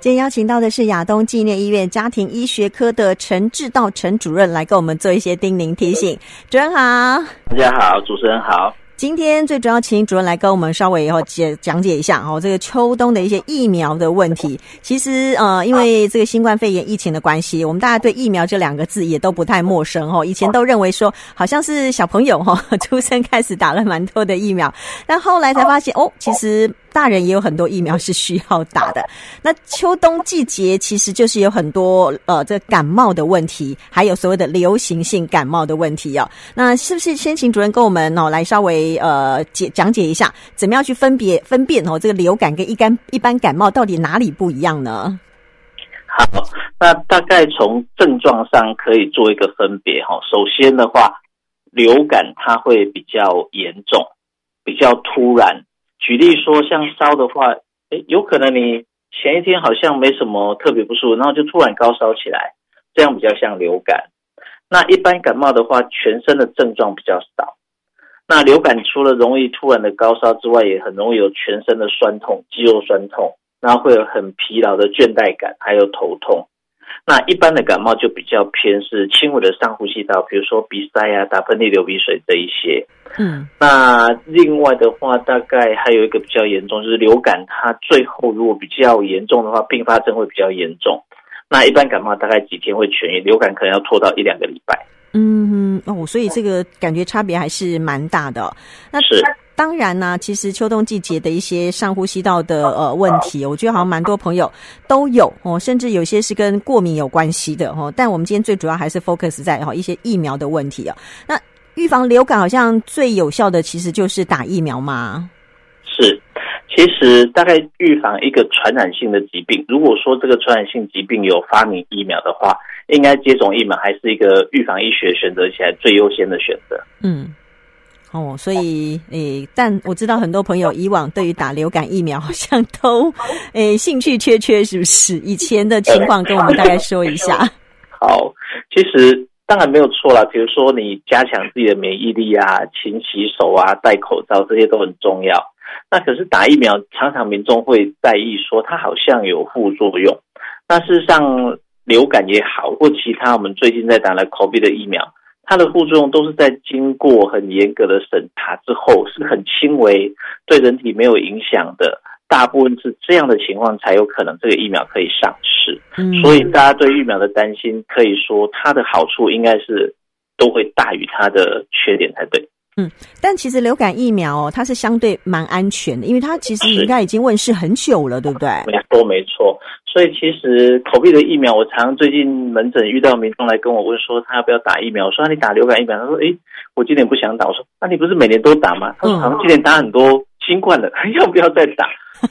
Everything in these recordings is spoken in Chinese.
今天邀请到的是亚东纪念医院家庭医学科的陈志道陈主任来跟我们做一些叮咛提醒。主任好，大家好，主持人好。今天最主要请主任来跟我们稍微以后解讲解一下哦，这个秋冬的一些疫苗的问题。其实呃，因为这个新冠肺炎疫情的关系，我们大家对疫苗这两个字也都不太陌生哦。以前都认为说好像是小朋友哈出生开始打了蛮多的疫苗，但后来才发现哦，其实。大人也有很多疫苗是需要打的。那秋冬季节其实就是有很多呃，这感冒的问题，还有所谓的流行性感冒的问题哦。那是不是先请主任跟我们哦来稍微呃解讲解一下，怎么样去分别分辨哦这个流感跟一般一般感冒到底哪里不一样呢？好，那大概从症状上可以做一个分别哈。首先的话，流感它会比较严重，比较突然。举例说，像烧的话，诶，有可能你前一天好像没什么特别不舒服，然后就突然高烧起来，这样比较像流感。那一般感冒的话，全身的症状比较少。那流感除了容易突然的高烧之外，也很容易有全身的酸痛、肌肉酸痛，然后会有很疲劳的倦怠感，还有头痛。那一般的感冒就比较偏是轻微的上呼吸道，比如说鼻塞啊、打喷嚏、流鼻水这一些。嗯，那另外的话，大概还有一个比较严重，就是流感，它最后如果比较严重的话，并发症会比较严重。那一般感冒大概几天会痊愈，流感可能要拖到一两个礼拜。嗯哦，所以这个感觉差别还是蛮大的。那是。当然呢、啊，其实秋冬季节的一些上呼吸道的呃问题，我觉得好像蛮多朋友都有哦，甚至有些是跟过敏有关系的哦。但我们今天最主要还是 focus 在哈一些疫苗的问题啊。那预防流感好像最有效的其实就是打疫苗吗？是，其实大概预防一个传染性的疾病，如果说这个传染性疾病有发明疫苗的话，应该接种疫苗还是一个预防医学选择起来最优先的选择。嗯。哦，所以诶、欸，但我知道很多朋友以往对于打流感疫苗好像都诶、欸、兴趣缺缺，是不是？以前的情况跟我们大概说一下。好，其实当然没有错啦，比如说你加强自己的免疫力啊，勤洗手啊，戴口罩这些都很重要。那可是打疫苗，常常民众会在意说它好像有副作用。那事实上，流感也好，或其他我们最近在打了 COVID 的疫苗。它的副作用都是在经过很严格的审查之后，是很轻微，对人体没有影响的。大部分是这样的情况才有可能这个疫苗可以上市。嗯，所以大家对疫苗的担心，可以说它的好处应该是都会大于它的缺点才对。嗯，但其实流感疫苗哦，它是相对蛮安全的，因为它其实应该已经问世很久了，对不对？没错，没错。所以其实口鼻的疫苗，我常常最近门诊遇到民众来跟我问说，他要不要打疫苗？我说你打流感疫苗，他说哎，我今年不想打。我说那你不是每年都打吗？他说好像今年打很多新冠的，要不要再打？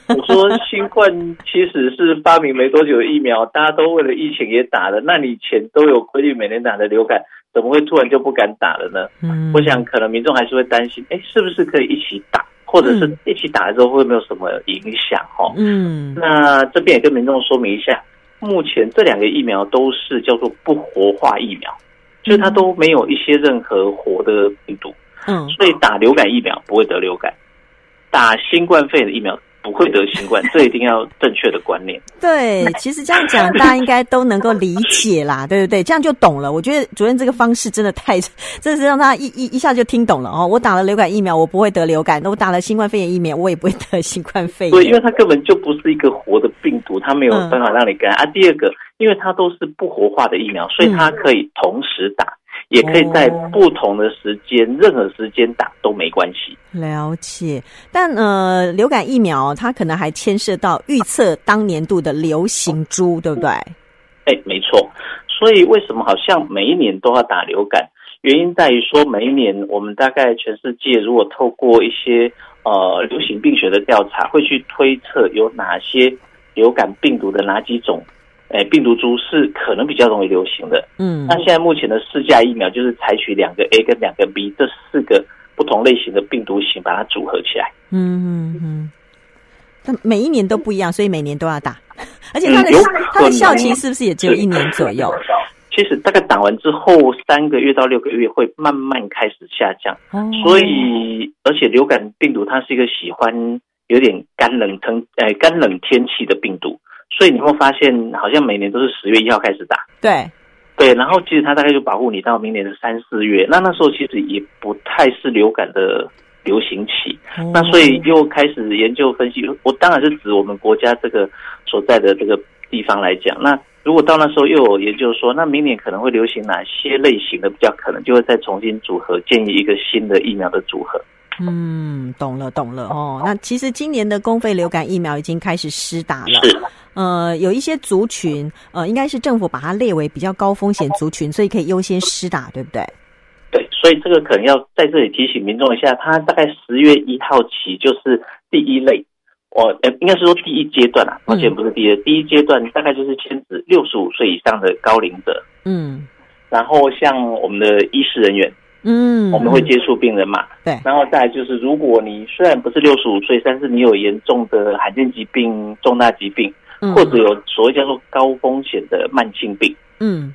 我说 新冠其实是发明没多久的疫苗，大家都为了疫情也打了。那你以前都有规律每年打的流感，怎么会突然就不敢打了呢？嗯，我想可能民众还是会担心，哎，是不是可以一起打？或者是一起打了之后会没有什么影响哈？嗯，那这边也跟民众说明一下，目前这两个疫苗都是叫做不活化疫苗，就是它都没有一些任何活的病毒，嗯，所以打流感疫苗不会得流感，打新冠肺炎的疫苗。不会得新冠，这一定要正确的观念。对，其实这样讲，大家应该都能够理解啦，对不对？这样就懂了。我觉得主任这个方式真的太，真的是让他一一一下就听懂了哦。我打了流感疫苗，我不会得流感；那我打了新冠肺炎疫苗，我也不会得新冠肺炎。对，因为它根本就不是一个活的病毒，它没有办法让你感染、嗯、啊。第二个，因为它都是不活化的疫苗，所以它可以同时打。也可以在不同的时间，哦、任何时间打都没关系。了解，但呃，流感疫苗它可能还牵涉到预测当年度的流行株，对不对？哎，没错。所以为什么好像每一年都要打流感？原因在于说，每一年我们大概全世界如果透过一些呃流行病学的调查，会去推测有哪些流感病毒的哪几种。哎，病毒株是可能比较容易流行的。嗯，那现在目前的四价疫苗就是采取两个 A 跟两个 B 这四个不同类型的病毒型，把它组合起来。嗯嗯嗯。但每一年都不一样，所以每年都要打。而且它的、嗯、它的效期是不是也只有一年左右？其实大概打完之后三个月到六个月会慢慢开始下降。哦。所以，而且流感病毒它是一个喜欢有点干冷疼，哎，干冷天气的病毒。所以你会发现，好像每年都是十月一号开始打。对，对，然后其实它大概就保护你到明年的三四月。那那时候其实也不太是流感的流行期。哦、那所以又开始研究分析。我当然是指我们国家这个所在的这个地方来讲。那如果到那时候又有研究说，那明年可能会流行哪些类型的比较可能，就会再重新组合，建议一个新的疫苗的组合。嗯，懂了，懂了哦。那其实今年的公费流感疫苗已经开始施打了。是。呃，有一些族群，呃，应该是政府把它列为比较高风险族群，所以可以优先施打，对不对？对，所以这个可能要在这里提醒民众一下，它大概十月一号起就是第一类，我呃，应该是说第一阶段啊，抱歉，不是第一，嗯、第一阶段大概就是牵指六十五岁以上的高龄者。嗯。然后像我们的医师人员。嗯，我们会接触病人嘛？对，然后再来就是，如果你虽然不是六十五岁，但是你有严重的罕见疾病、重大疾病，嗯、或者有所谓叫做高风险的慢性病，嗯，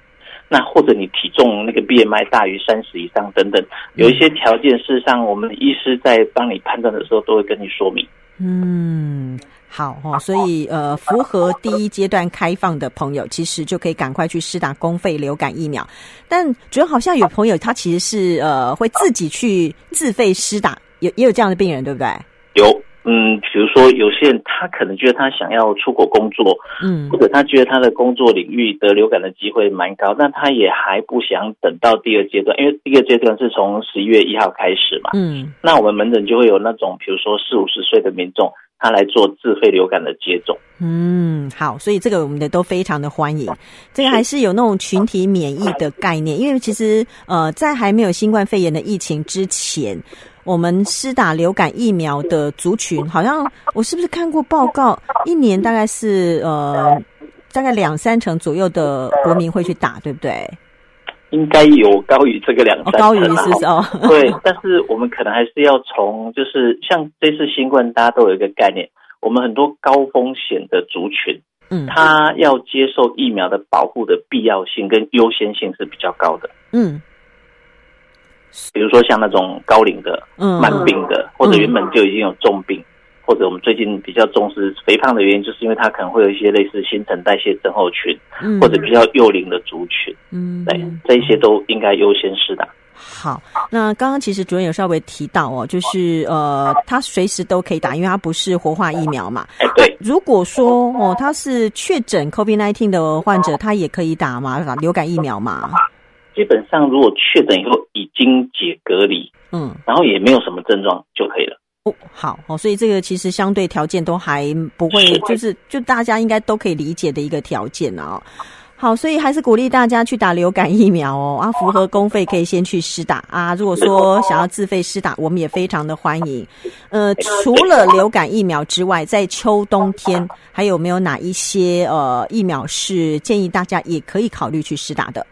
那或者你体重那个 BMI 大于三十以上等等，有一些条件，事实上我们医师在帮你判断的时候都会跟你说明。嗯。好哦，所以呃，符合第一阶段开放的朋友，其实就可以赶快去施打公费流感疫苗。但主要好像有朋友他其实是呃会自己去自费施打，有也有这样的病人，对不对？有，嗯，比如说有些人他可能觉得他想要出国工作，嗯，或者他觉得他的工作领域得流感的机会蛮高，但他也还不想等到第二阶段，因为第二阶段是从十一月一号开始嘛，嗯，那我们门诊就会有那种比如说四五十岁的民众。他来做自费流感的接种。嗯，好，所以这个我们的都非常的欢迎。这个还是有那种群体免疫的概念，因为其实呃，在还没有新冠肺炎的疫情之前，我们施打流感疫苗的族群，好像我是不是看过报告，一年大概是呃，大概两三成左右的国民会去打，对不对？应该有高于这个两三成，高于是不是哦？对，但是我们可能还是要从，就是像这次新冠，大家都有一个概念，我们很多高风险的族群，嗯，他要接受疫苗的保护的必要性跟优先性是比较高的，嗯，比如说像那种高龄的、嗯，慢病的，或者原本就已经有重病。或者我们最近比较重视肥胖的原因，就是因为它可能会有一些类似新陈代谢症候群，嗯、或者比较幼龄的族群，嗯，对，这一些都应该优先施打。好，那刚刚其实主任有稍微提到哦，就是呃，他随时都可以打，因为它不是活化疫苗嘛。哎，对。如果说哦，他是确诊 COVID-19 的患者，他也可以打嘛？打流感疫苗嘛？基本上，如果确诊以后已经解隔离，嗯，然后也没有什么症状就可以了。哦，好哦，所以这个其实相对条件都还不会，就是就大家应该都可以理解的一个条件哦。好，所以还是鼓励大家去打流感疫苗哦。啊，符合公费可以先去施打啊。如果说想要自费施打，我们也非常的欢迎。呃，除了流感疫苗之外，在秋冬天还有没有哪一些呃疫苗是建议大家也可以考虑去施打的？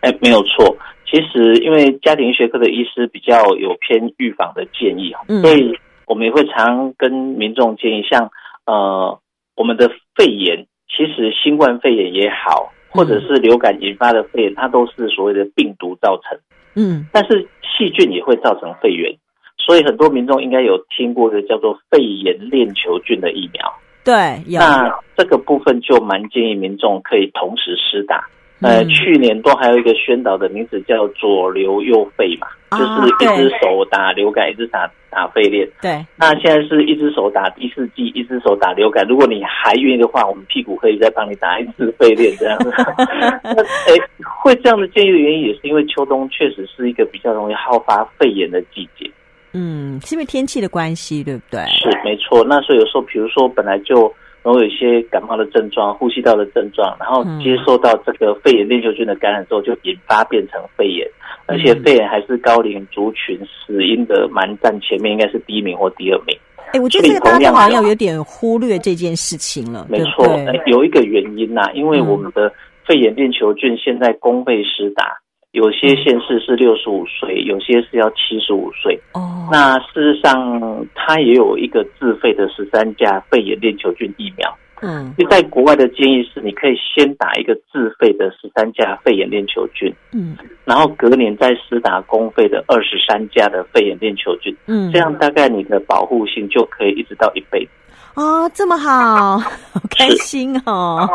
哎，没有错。其实因为家庭医学科的医师比较有偏预防的建议，嗯，所以。我们也会常跟民众建议，像呃，我们的肺炎，其实新冠肺炎也好，或者是流感引发的肺炎，它都是所谓的病毒造成。嗯，但是细菌也会造成肺炎，所以很多民众应该有听过的叫做肺炎链球菌的疫苗。对，有。那这个部分就蛮建议民众可以同时施打。呃，去年都还有一个宣导的名字叫左流右肺嘛，啊、就是一只手打流感，一只打打肺炎。对，那现在是一只手打第四季，一只手打流感。如果你还愿意的话，我们屁股可以再帮你打一次肺炎这样子。那哎，会这样的建议的原因也是因为秋冬确实是一个比较容易好发肺炎的季节。嗯，是因为天气的关系，对不对？是没错。那所以有时候，比如说本来就。然后有一些感冒的症状、呼吸道的症状，然后接受到这个肺炎链球菌的感染之后，就引发变成肺炎，而且肺炎还是高龄族群死因的蛮占前面，应该是第一名或第二名。哎，我觉得这个大家好像有点忽略这件事情了。没错，有一个原因呐、啊，因为我们的肺炎链球菌现在公费施打。有些县市是六十五岁，有些是要七十五岁。哦，那事实上，它也有一个自费的十三价肺炎链球菌疫苗。嗯，就在国外的建议是，你可以先打一个自费的十三价肺炎链球菌。嗯，然后隔年再施打公费的二十三价的肺炎链球菌。嗯，这样大概你的保护性就可以一直到一辈子。哦，这么好，好开心哦。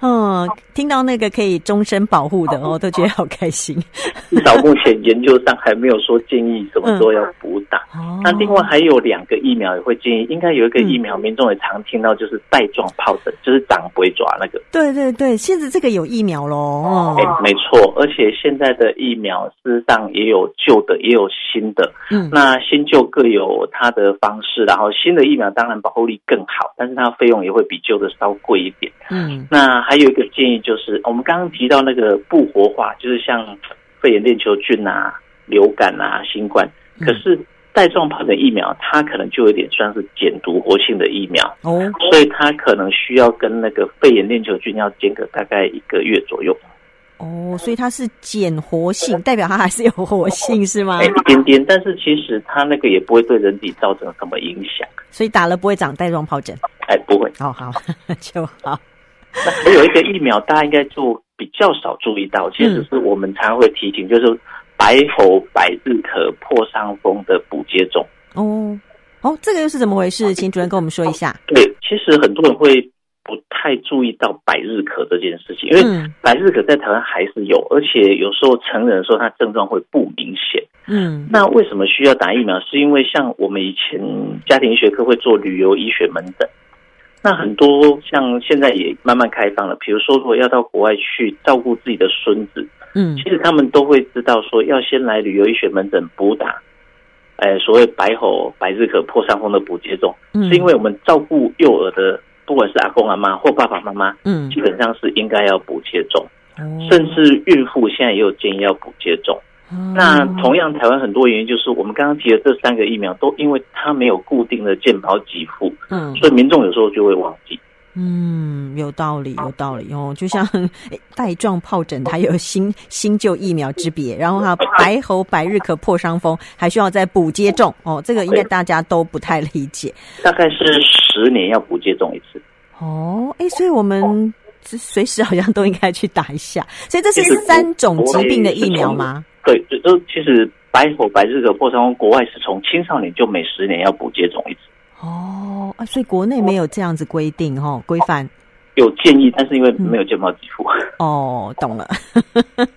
嗯，听到那个可以终身保护的哦，都觉得好开心。至少目前研究上还没有说建议什么时候要补打。嗯、那另外还有两个疫苗也会建议，应该有一个疫苗，民众也常听到，就是带状疱疹，就是长鬼爪那个。对对对，现在这个有疫苗喽。哦，没错，而且现在的疫苗事实上也有旧的，也有新的。嗯，那新旧各有它的方式，然后新的疫苗当然保护力更好，但是它费用也会比旧的稍贵一点。嗯，那。还有一个建议就是，我们刚刚提到那个不活化，就是像肺炎链球菌啊、流感啊、新冠。可是带状疱疹疫苗，它可能就有点算是减毒活性的疫苗哦，所以它可能需要跟那个肺炎链球菌要间隔大概一个月左右。哦，所以它是减活性，代表它还是有活性是吗？哎，一点点，但是其实它那个也不会对人体造成什么影响，所以打了不会长带状疱疹。哎，不会。哦，好，就好。那还有一个疫苗，大家应该就比较少注意到，其实是我们常常会提醒，就是白喉百日咳破伤风的补接种。哦哦，这个又是怎么回事？请主任跟我们说一下。对，其实很多人会不太注意到百日咳这件事情，因为百日咳在台湾还是有，而且有时候成人的时候，它症状会不明显。嗯，那为什么需要打疫苗？是因为像我们以前家庭医学科会做旅游医学门诊。那很多像现在也慢慢开放了，比如说如果要到国外去照顾自己的孙子，嗯，其实他们都会知道说要先来旅游医学门诊补打，呃，所谓白喉、百日咳、破伤风的补接种，是因为我们照顾幼儿的，不管是阿公阿妈或爸爸妈妈，嗯，基本上是应该要补接种，甚至孕妇现在也有建议要补接种。那同样，台湾很多原因就是我们刚刚提的这三个疫苗都因为它没有固定的健保给付，嗯，所以民众有时候就会忘记。嗯，有道理，有道理哦。就像带状疱疹，它有新新旧疫苗之别，然后还有白喉、百日咳、破伤风，还需要再补接种哦。这个应该大家都不太理解。大概是十年要补接种一次。哦，哎，所以我们随时好像都应该去打一下。所以这是三种疾病的疫苗吗？对，这都其实白喉、白日的、破伤风，国外是从青少年就每十年要补接种一次。哦，啊，所以国内没有这样子规定哦，规范有建议，但是因为没有健保给付。嗯。哦，懂了。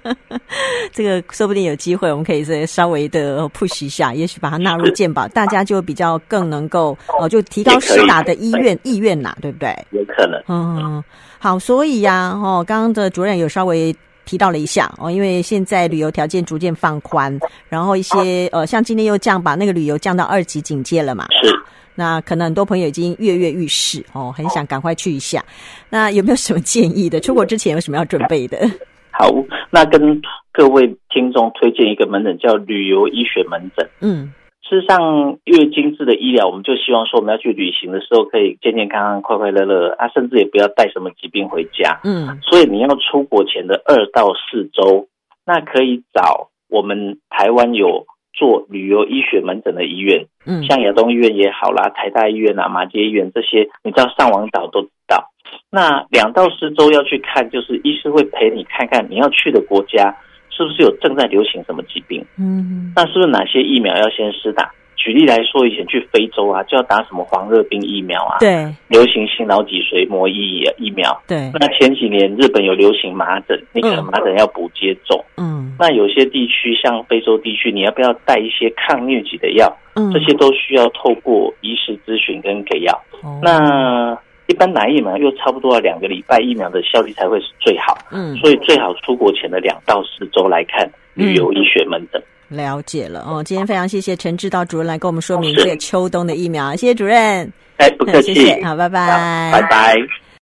这个说不定有机会，我们可以再稍微的 push 一下，也许把它纳入健保，大家就比较更能够哦，就提高施打的意愿意愿呐，对不对？有可能。嗯，好，所以呀，哦，刚刚的主任有稍微。提到了一下哦，因为现在旅游条件逐渐放宽，然后一些呃，像今天又降，把那个旅游降到二级警戒了嘛。是。那可能很多朋友已经跃跃欲试哦，很想赶快去一下。那有没有什么建议的？出国之前有什么要准备的？好，那跟各位听众推荐一个门诊，叫旅游医学门诊。嗯。事实上，越精致的医疗，我们就希望说，我们要去旅行的时候可以健健康康、快快乐乐啊，甚至也不要带什么疾病回家。嗯，所以你要出国前的二到四周，那可以找我们台湾有做旅游医学门诊的医院，嗯，像亚东医院也好啦，台大医院啊、马街医院这些，你知道上网找都知道。那两到四周要去看，就是医师会陪你看看你要去的国家。是不是有正在流行什么疾病？嗯，那是不是哪些疫苗要先施打？举例来说，以前去非洲啊，就要打什么黄热病疫苗啊，对，流行性脑脊髓膜疫疫苗，对。那前几年日本有流行麻疹，你可能麻疹要补接种，嗯。那有些地区像非洲地区，你要不要带一些抗疟疾的药？嗯，这些都需要透过医师咨询跟给药。哦，那。一般打疫苗又差不多要两个礼拜，疫苗的效力才会是最好。嗯，所以最好出国前的两到四周来看旅游医学门诊。嗯，了解了哦，今天非常谢谢陈志道主任来跟我们说明这个秋冬的疫苗，谢谢主任。哎，不客气，谢谢，好，拜拜，拜拜。